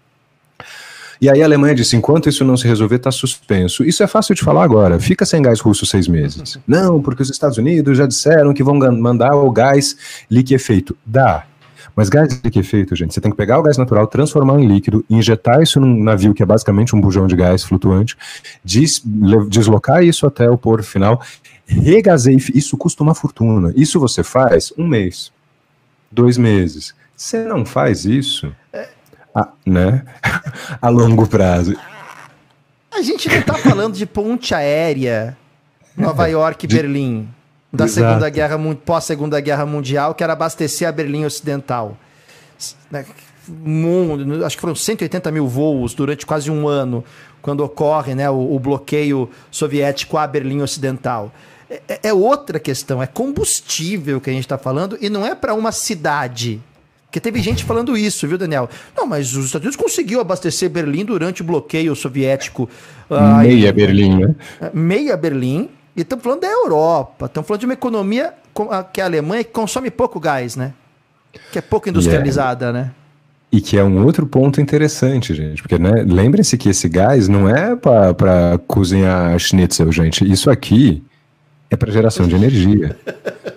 E aí a Alemanha disse: enquanto isso não se resolver, está suspenso. Isso é fácil de falar agora. Fica sem gás russo seis meses. [laughs] Não, porque os Estados Unidos já disseram que vão mandar o gás liquefeito. Dá. Mas gás de que efeito, gente? Você tem que pegar o gás natural, transformar em líquido, injetar isso num navio que é basicamente um bujão de gás flutuante, des deslocar isso até o porto final, regazer, isso custa uma fortuna. Isso você faz um mês, dois meses. Você não faz isso, a, né? [laughs] a longo prazo. A gente não está falando de ponte aérea Nova York e Berlim da Exato. Segunda Guerra pós Segunda Guerra Mundial, que era abastecer a Berlim Ocidental. Né? Mundo, acho que foram 180 mil voos durante quase um ano, quando ocorre né, o, o bloqueio soviético à Berlim Ocidental. É, é, é outra questão, é combustível que a gente está falando e não é para uma cidade. Porque teve gente falando isso, viu, Daniel? Não, mas os Estados Unidos conseguiu abastecer Berlim durante o bloqueio soviético. Meia Berlim, né? Meia Berlim e estamos falando da Europa, estamos falando de uma economia que é a Alemanha que consome pouco gás, né? Que é pouco industrializada, yeah. né? E que é um outro ponto interessante, gente, porque né, lembrem-se que esse gás não é para cozinhar schnitzel, gente. Isso aqui é para geração de energia.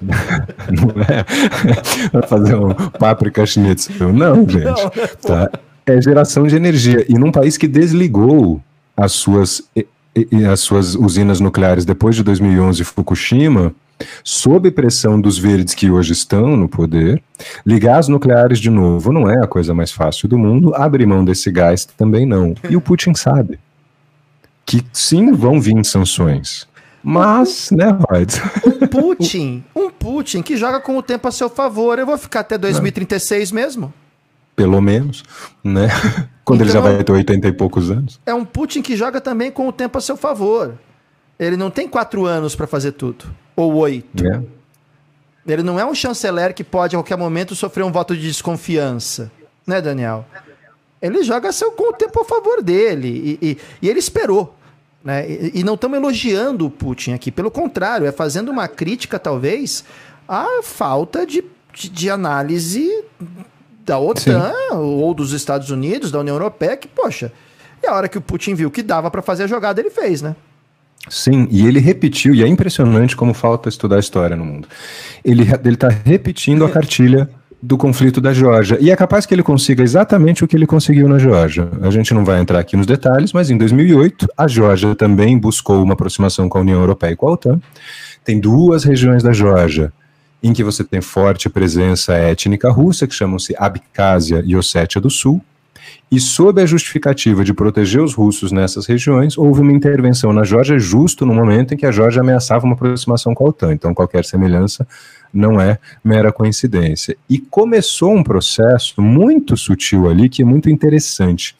[laughs] não é [laughs] para fazer um páprica schnitzel. Não, gente. Não, tá? É geração de energia. E num país que desligou as suas e as suas usinas nucleares depois de 2011 Fukushima, sob pressão dos verdes que hoje estão no poder, ligar as nucleares de novo não é a coisa mais fácil do mundo, abrir mão desse gás também não. E o Putin sabe que sim vão vir sanções. Mas, né, Rod? Um Putin, um Putin que joga com o tempo a seu favor. Eu vou ficar até 2036 não. mesmo? Pelo menos, né? [laughs] Quando então, ele já então, vai ter 80 e poucos anos. É um Putin que joga também com o tempo a seu favor. Ele não tem quatro anos para fazer tudo. Ou oito. É. Ele não é um chanceler que pode a qualquer momento sofrer um voto de desconfiança. Né, Daniel? Ele joga seu, com o tempo a favor dele. E, e, e ele esperou. Né? E, e não estamos elogiando o Putin aqui. Pelo contrário, é fazendo uma crítica, talvez, à falta de, de, de análise da OTAN Sim. ou dos Estados Unidos, da União Europeia, que, poxa, e a hora que o Putin viu que dava para fazer a jogada, ele fez, né? Sim, e ele repetiu, e é impressionante como falta estudar a história no mundo. Ele está repetindo a cartilha do conflito da Geórgia. E é capaz que ele consiga exatamente o que ele conseguiu na Geórgia. A gente não vai entrar aqui nos detalhes, mas em 2008, a Geórgia também buscou uma aproximação com a União Europeia e com a OTAN. Tem duas regiões da Geórgia em que você tem forte presença étnica russa, que chamam-se Abkhazia e Ossétia do Sul, e sob a justificativa de proteger os russos nessas regiões, houve uma intervenção na Geórgia justo no momento em que a Geórgia ameaçava uma aproximação com a OTAN. Então, qualquer semelhança não é mera coincidência. E começou um processo muito sutil ali, que é muito interessante,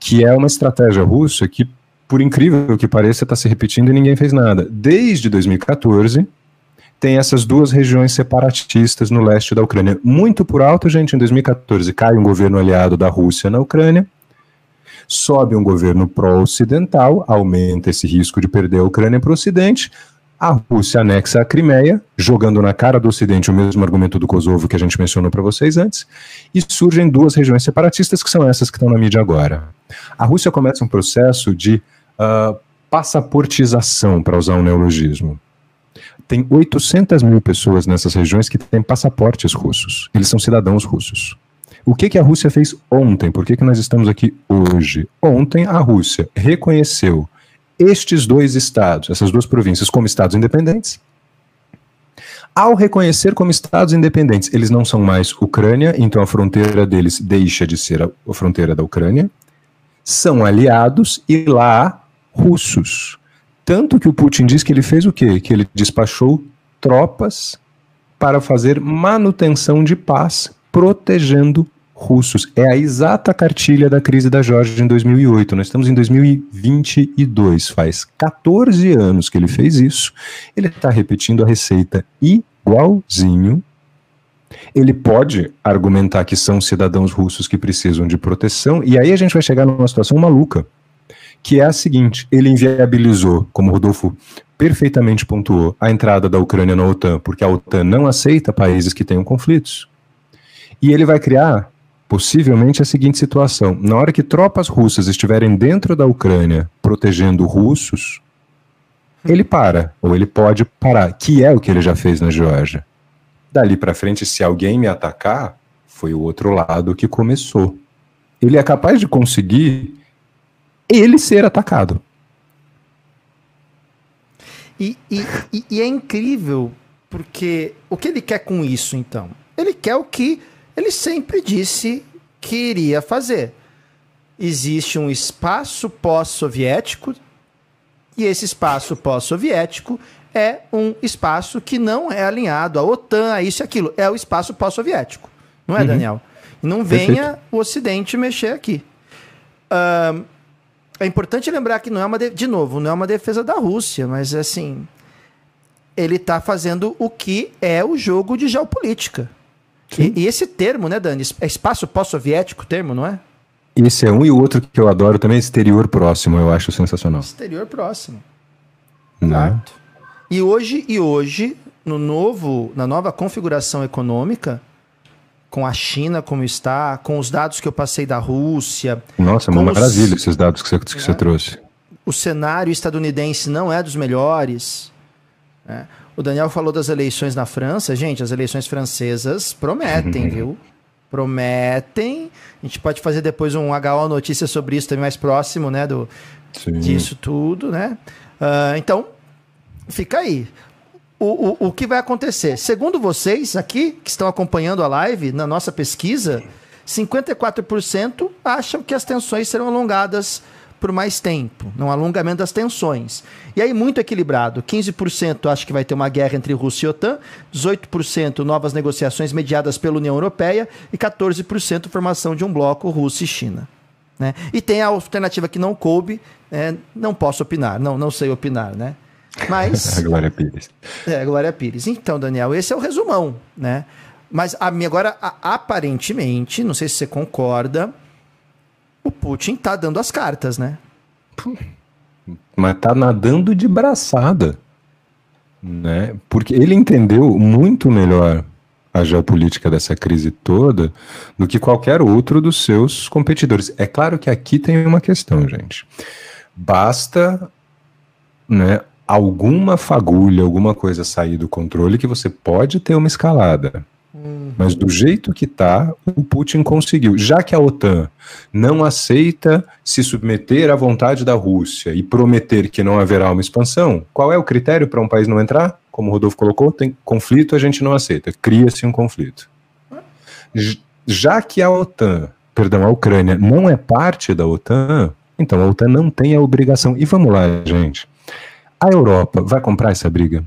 que é uma estratégia russa que, por incrível que pareça, está se repetindo e ninguém fez nada. Desde 2014, tem essas duas regiões separatistas no leste da Ucrânia. Muito por alto, gente, em 2014 cai um governo aliado da Rússia na Ucrânia, sobe um governo pró-ocidental, aumenta esse risco de perder a Ucrânia para o Ocidente, a Rússia anexa a Crimeia, jogando na cara do Ocidente o mesmo argumento do Kosovo que a gente mencionou para vocês antes, e surgem duas regiões separatistas que são essas que estão na mídia agora. A Rússia começa um processo de uh, passaportização, para usar um neologismo tem 800 mil pessoas nessas regiões que têm passaportes russos. Eles são cidadãos russos. O que, que a Rússia fez ontem? Por que, que nós estamos aqui hoje? Ontem a Rússia reconheceu estes dois estados, essas duas províncias, como estados independentes. Ao reconhecer como estados independentes, eles não são mais Ucrânia, então a fronteira deles deixa de ser a, a fronteira da Ucrânia. São aliados e lá russos. Tanto que o Putin diz que ele fez o quê? Que ele despachou tropas para fazer manutenção de paz, protegendo russos. É a exata cartilha da crise da Geórgia em 2008. Nós estamos em 2022, faz 14 anos que ele fez isso. Ele está repetindo a receita igualzinho. Ele pode argumentar que são cidadãos russos que precisam de proteção, e aí a gente vai chegar numa situação maluca que é a seguinte: ele inviabilizou, como Rodolfo perfeitamente pontuou, a entrada da Ucrânia na OTAN, porque a OTAN não aceita países que tenham conflitos. E ele vai criar, possivelmente, a seguinte situação: na hora que tropas russas estiverem dentro da Ucrânia protegendo russos, ele para, ou ele pode parar, que é o que ele já fez na Geórgia. Dali para frente, se alguém me atacar, Foi o outro lado que começou. Ele é capaz de conseguir ele ser atacado. E, e, e, é incrível, porque o que ele quer com isso, então? Ele quer o que ele sempre disse que iria fazer. Existe um espaço pós-soviético, e esse espaço pós-soviético é um espaço que não é alinhado à OTAN, a isso e aquilo. É o espaço pós-soviético. Não é, uhum. Daniel? Não venha Perfeito. o Ocidente mexer aqui. Uh, é importante lembrar que não é uma. De, de novo, não é uma defesa da Rússia, mas assim. Ele está fazendo o que é o jogo de geopolítica. E, e, esse termo, né, Dani? É espaço pós-soviético termo, não é? Esse é um e o outro que eu adoro também, exterior próximo, eu acho sensacional. Exterior próximo. Né? Exato. E hoje, e hoje, no novo, na nova configuração econômica, com a China como está, com os dados que eu passei da Rússia. Nossa, uma maravilha os, esses dados que você, que você é, trouxe. O cenário estadunidense não é dos melhores. Né? O Daniel falou das eleições na França. Gente, as eleições francesas prometem, [laughs] viu? Prometem. A gente pode fazer depois um HO notícia sobre isso também mais próximo, né? Do, disso tudo, né? Uh, então, fica aí o, o, o que vai acontecer? Segundo vocês aqui, que estão acompanhando a live, na nossa pesquisa, 54% acham que as tensões serão alongadas por mais tempo, não alongamento das tensões. E aí, muito equilibrado: 15% acha que vai ter uma guerra entre Rússia e OTAN, 18% novas negociações mediadas pela União Europeia e 14% formação de um bloco Rússia e China. Né? E tem a alternativa que não coube, né? não posso opinar, não, não sei opinar, né? Mas. [laughs] a Glória Pires. É, a Glória Pires. Então, Daniel, esse é o resumão, né? Mas a, agora, a, aparentemente, não sei se você concorda, o Putin tá dando as cartas, né? Mas tá nadando de braçada. Né? Porque ele entendeu muito melhor a geopolítica dessa crise toda do que qualquer outro dos seus competidores. É claro que aqui tem uma questão, gente. Basta né, alguma fagulha, alguma coisa sair do controle que você pode ter uma escalada. Uhum. Mas do jeito que está, o Putin conseguiu. Já que a OTAN não aceita se submeter à vontade da Rússia e prometer que não haverá uma expansão, qual é o critério para um país não entrar? Como o Rodolfo colocou, tem conflito, a gente não aceita. Cria-se um conflito. Já que a OTAN, perdão, a Ucrânia não é parte da OTAN, então a OTAN não tem a obrigação. E vamos lá, gente. A Europa vai comprar essa briga?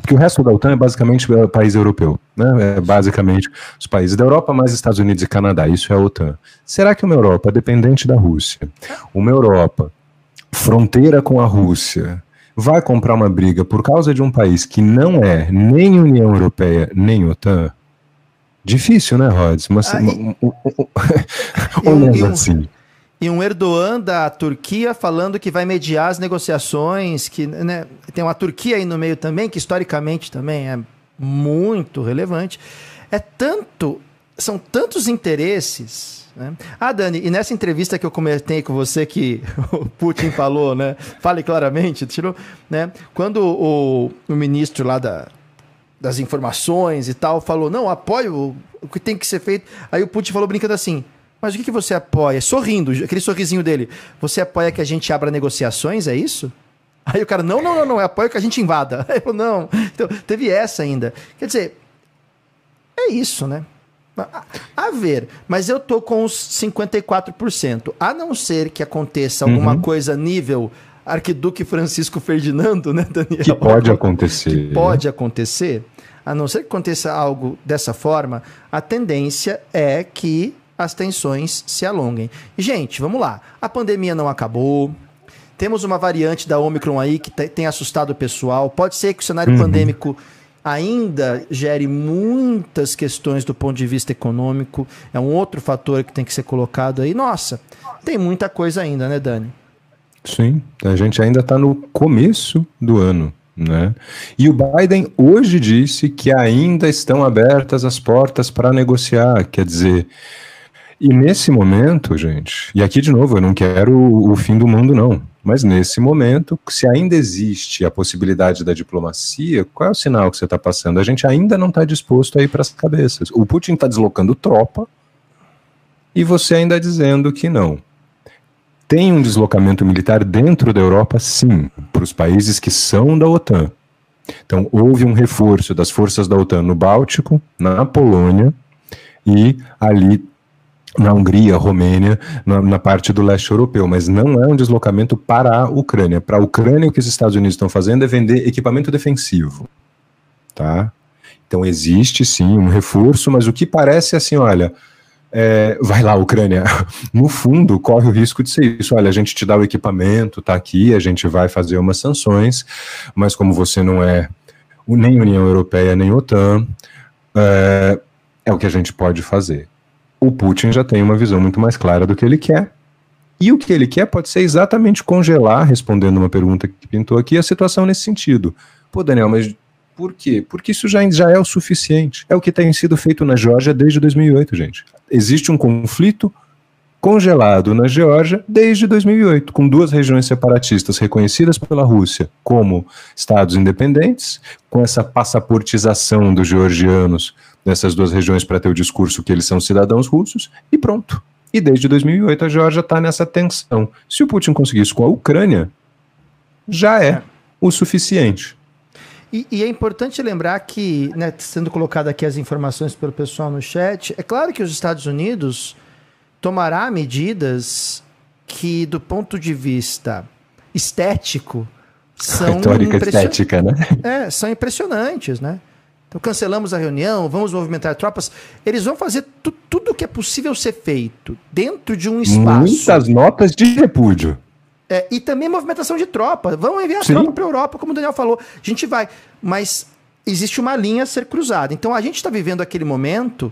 Porque o resto da OTAN é basicamente o país europeu, né? É basicamente os países da Europa, mais Estados Unidos e Canadá. Isso é a OTAN. Será que uma Europa dependente da Rússia, uma Europa fronteira com a Rússia, vai comprar uma briga por causa de um país que não é nem União Europeia nem OTAN? Difícil, né, Rods? Mas, e... um, um, um, assim e um Erdogan da Turquia falando que vai mediar as negociações, que né, tem uma Turquia aí no meio também, que historicamente também é muito relevante. É tanto, são tantos interesses. Né? Ah, Dani, e nessa entrevista que eu comentei com você que [laughs] o Putin falou, né? Fale claramente, tirou, né? Quando o, o ministro lá da, das informações e tal falou, não, apoio o que tem que ser feito. Aí o Putin falou brincando assim: mas o que, que você apoia? Sorrindo, aquele sorrisinho dele. Você apoia que a gente abra negociações, é isso? Aí o cara, não, não, não, não, eu apoio que a gente invada. [laughs] Aí eu não. Então, teve essa ainda. Quer dizer, é isso, né? A, a, ver, mas eu tô com os 54%. A não ser que aconteça alguma uhum. coisa nível Arquiduque Francisco Ferdinando, né, Daniel? Que pode acontecer. Que pode acontecer. A não ser que aconteça algo dessa forma, a tendência é que as tensões se alonguem. Gente, vamos lá. A pandemia não acabou. Temos uma variante da Omicron aí que tem assustado o pessoal. Pode ser que o cenário uhum. pandêmico ainda gere muitas questões do ponto de vista econômico. É um outro fator que tem que ser colocado aí. Nossa, tem muita coisa ainda, né, Dani? Sim, a gente ainda está no começo do ano. Né? E o Biden hoje disse que ainda estão abertas as portas para negociar. Quer dizer, e nesse momento, gente, e aqui de novo, eu não quero o, fim do mundo, não. Mas nesse momento, se ainda existe a possibilidade da diplomacia, qual é o sinal que você está passando? A gente ainda não está disposto a ir para as cabeças. O Putin está deslocando tropa e você ainda dizendo que não. Tem um deslocamento militar dentro da Europa, sim, para os países que são da OTAN. Então, houve um reforço das forças da OTAN no Báltico, na Polônia e ali na Hungria, Romênia, na, na, parte do leste europeu, mas não é um deslocamento para a Ucrânia. Para a Ucrânia, o que os Estados Unidos estão fazendo é vender equipamento defensivo, tá? Então existe sim um reforço, mas o que parece é assim, olha, é, vai lá, Ucrânia, [laughs] no fundo corre o risco de ser isso. Olha, a gente te dá o equipamento, tá aqui, a gente vai fazer umas sanções, mas como você não é nem União Europeia nem OTAN, é, é o que a gente pode fazer o Putin já tem uma visão muito mais clara do que ele quer. E o que ele quer pode ser exatamente congelar, respondendo uma pergunta que pintou aqui, a situação nesse sentido. Pô, Daniel, mas por quê? Porque isso já, já é o suficiente. É o que tem sido feito na Geórgia desde 2008, gente. Existe um conflito congelado na Geórgia desde 2008, com duas regiões separatistas reconhecidas pela Rússia como estados independentes, com essa passaportização dos georgianos nessas duas regiões para ter o discurso que eles são cidadãos russos, e pronto. E desde 2008 a Geórgia está nessa tensão. Se o Putin conseguir isso com a Ucrânia, já é o suficiente. E, e, é importante lembrar que, né, sendo colocado aqui as informações pelo pessoal no chat, é claro que os Estados Unidos tomará medidas que, do ponto de vista estético, são [laughs] Retórica estética, né? É, são impressionantes, né? Então cancelamos a reunião, vamos movimentar tropas. Eles vão fazer tu, tudo o que é possível ser feito dentro de um espaço. Muitas notas de repúdio. É, e também movimentação de tropa. Vamos enviar Sim. tropa para a Europa, como o Daniel falou. A gente vai. Mas existe uma linha a ser cruzada. Então a gente está vivendo aquele momento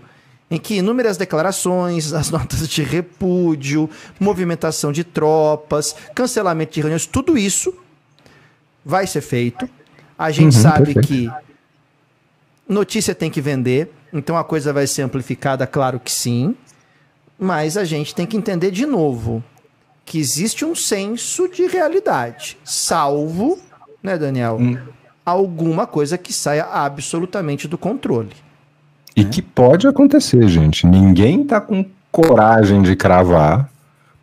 em que inúmeras declarações, as [laughs] notas de repúdio, movimentação de tropas, cancelamento de reuniões, tudo isso vai ser feito. A gente uhum, sabe perfeito. que Notícia tem que vender, então a coisa vai ser amplificada, claro que sim. Mas a gente tem que entender de novo que existe um senso de realidade, salvo, né, Daniel, hum. alguma coisa que saia absolutamente do controle. E né? que pode acontecer, gente. Ninguém tá com coragem de cravar.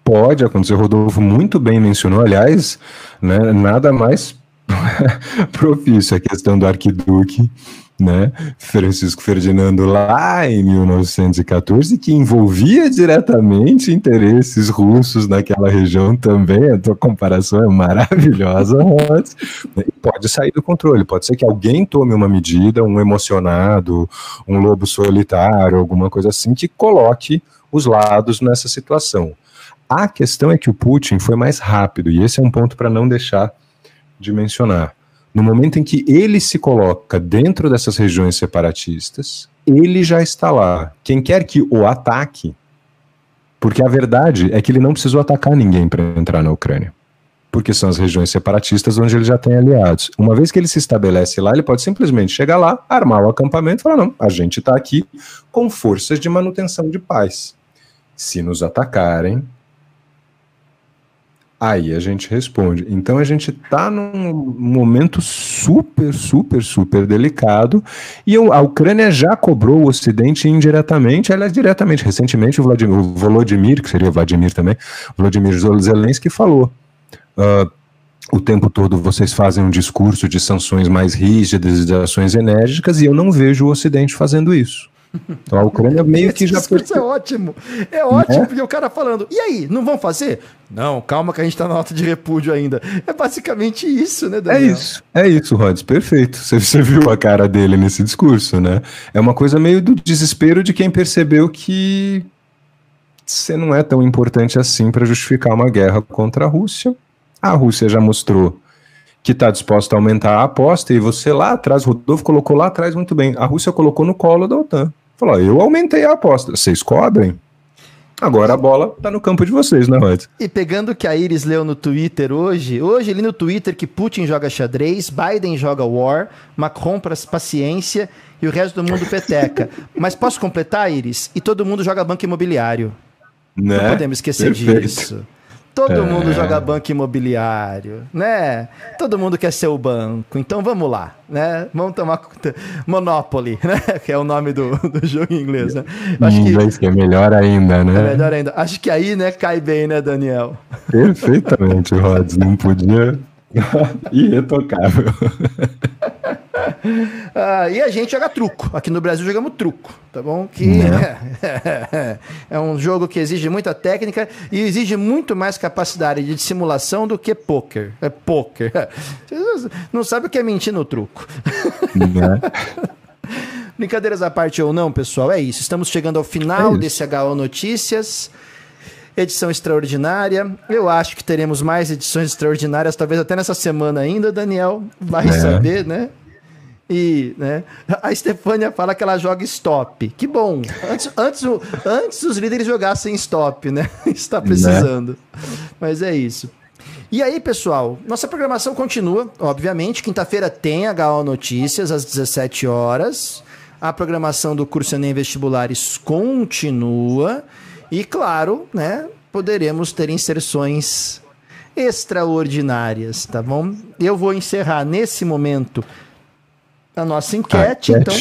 Pode acontecer. O Rodolfo muito bem mencionou, aliás, né, nada mais [laughs] propício a questão do arquiduque né, Francisco Ferdinando lá em 1914, que envolvia diretamente interesses russos naquela região também. A tua comparação é maravilhosa, Rods. Pode sair do controle, pode ser que alguém tome uma medida, um emocionado, um lobo solitário, alguma coisa assim, que coloque os lados nessa situação. A questão é que o Putin foi mais rápido, e esse é um ponto para não deixar de mencionar no momento em que ele se coloca dentro dessas regiões separatistas, ele já está lá. Quem quer que o ataque, porque a verdade é que ele não precisou atacar ninguém para entrar na Ucrânia. Porque são as regiões separatistas onde ele já tem aliados. Uma vez que ele se estabelece lá, ele pode simplesmente chegar lá, armar o acampamento e falar: não, a gente está aqui com forças de manutenção de paz. Se nos atacarem, Aí a gente responde. Então a gente está num momento super, super, super delicado e a Ucrânia já cobrou o Ocidente indiretamente, aliás, diretamente. Recentemente o, Vladimir, o Volodymyr, que seria Vladimir também, Vladimir Zelensky falou. Uh, o tempo todo vocês fazem um discurso de sanções mais rígidas, de ações enérgicas, e eu não vejo o Ocidente fazendo isso. Então a Ucrânia meio que já. Isso é ótimo. É ótimo, né? porque o cara falando, e aí, não vão fazer? Não, calma que a gente está na nota de repúdio ainda. É basicamente isso, né, Daniel? É isso, é isso, Rods, perfeito. Você, você viu a cara dele nesse discurso, né? É uma coisa meio do desespero de quem percebeu que você não é tão importante assim para justificar uma guerra contra a Rússia. A Rússia já mostrou que está disposta a aumentar a aposta, e você lá atrás, Rodolfo colocou lá atrás muito bem. A Rússia colocou no colo da OTAN. Falou: eu aumentei a aposta, vocês cobrem. Agora a bola tá no campo de vocês, né, Rod? E pegando o que a Iris leu no Twitter hoje, hoje ali no Twitter que Putin joga xadrez, Biden joga war, Macron para paciência e o resto do mundo peteca. [laughs] Mas posso completar, Iris? E todo mundo joga banco imobiliário. Né? Não podemos esquecer Perfeito. disso. Todo é. mundo joga banco imobiliário, né? Todo mundo quer ser o banco. Então vamos lá, né? Vamos tomar Monopoly, [laughs] né? Que é o nome do, do jogo em inglês, né? Acho em inglês que, que é melhor ainda, né? É melhor ainda. Acho que aí, né, cai bem, né, Daniel? Perfeitamente, Rods. Não podia [laughs] Irretocável. [laughs] ah, e a gente joga truco. Aqui no Brasil jogamos truco, tá bom? Que [laughs] é. é um jogo que exige muita técnica e exige muito mais capacidade de simulação do que poker. É poker. Não sabe o que é mentir no truco. Brincadeiras à parte ou não, pessoal, é isso. Estamos chegando ao final é desse HO Notícias edição extraordinária. Eu acho que teremos mais edições extraordinárias, talvez até nessa semana ainda, Daniel. Vai é. saber, né? E né, a Stefânia fala que ela joga stop. Que bom. Antes, antes, antes os líderes jogassem stop, né? [laughs] Está precisando. Né? Mas é isso. E aí, pessoal, nossa programação continua, obviamente. Quinta-feira tem HO Notícias às 17 horas. A programação do curso Enem Vestibulares continua. E claro, né, poderemos ter inserções extraordinárias, tá bom? Eu vou encerrar nesse momento a nossa enquete, a então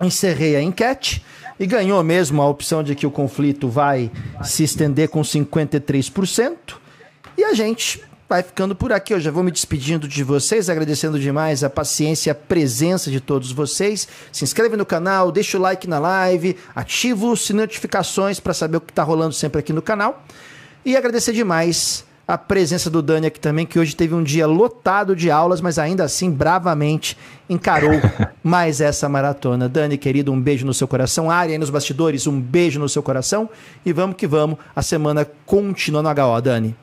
encerrei a enquete e ganhou mesmo a opção de que o conflito vai se estender com 53%. E a gente vai ficando por aqui. Eu já vou me despedindo de vocês, agradecendo demais a paciência e a presença de todos vocês. Se inscreve no canal, deixa o like na live, ativa os notificações para saber o que está rolando sempre aqui no canal. E agradecer demais a presença do Dani aqui também, que hoje teve um dia lotado de aulas, mas ainda assim bravamente encarou [laughs] mais essa maratona. Dani, querido, um beijo no seu coração. Ari aí nos bastidores, um beijo no seu coração. E vamos que vamos, a semana continua no HO, Dani.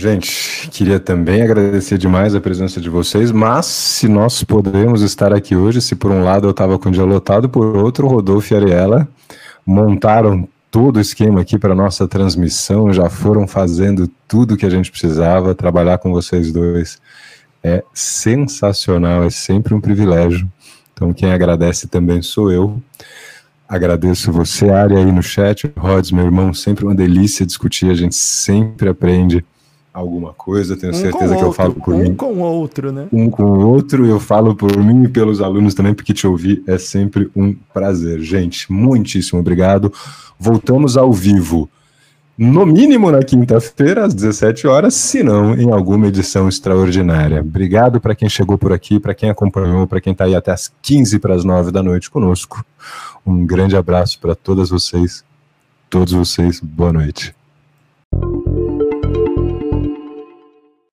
Gente, queria também agradecer demais a presença de vocês, mas se nós podemos estar aqui hoje, se por um lado eu estava com o dia lotado, por outro, Rodolfo e Ariela montaram todo o esquema aqui para nossa transmissão, já foram fazendo tudo que a gente precisava, trabalhar com vocês dois é sensacional, é sempre um privilégio. Então quem agradece também sou eu. Agradeço você, Ari, aí no chat, Rods, meu irmão, sempre uma delícia discutir, a gente sempre aprende alguma coisa, tenho um certeza que outro, eu falo por um mim. Um com o outro, né? Um com o outro, eu falo por mim e pelos alunos também, porque te ouvir é sempre um prazer. Gente, muitíssimo obrigado. Voltamos ao vivo, no mínimo na quinta-feira, às 17 horas, se não em alguma edição extraordinária. Obrigado para quem chegou por aqui, para quem acompanhou, para quem está aí até as 15 para as 9 da noite conosco. Um grande abraço para todas vocês, todos vocês. Boa noite.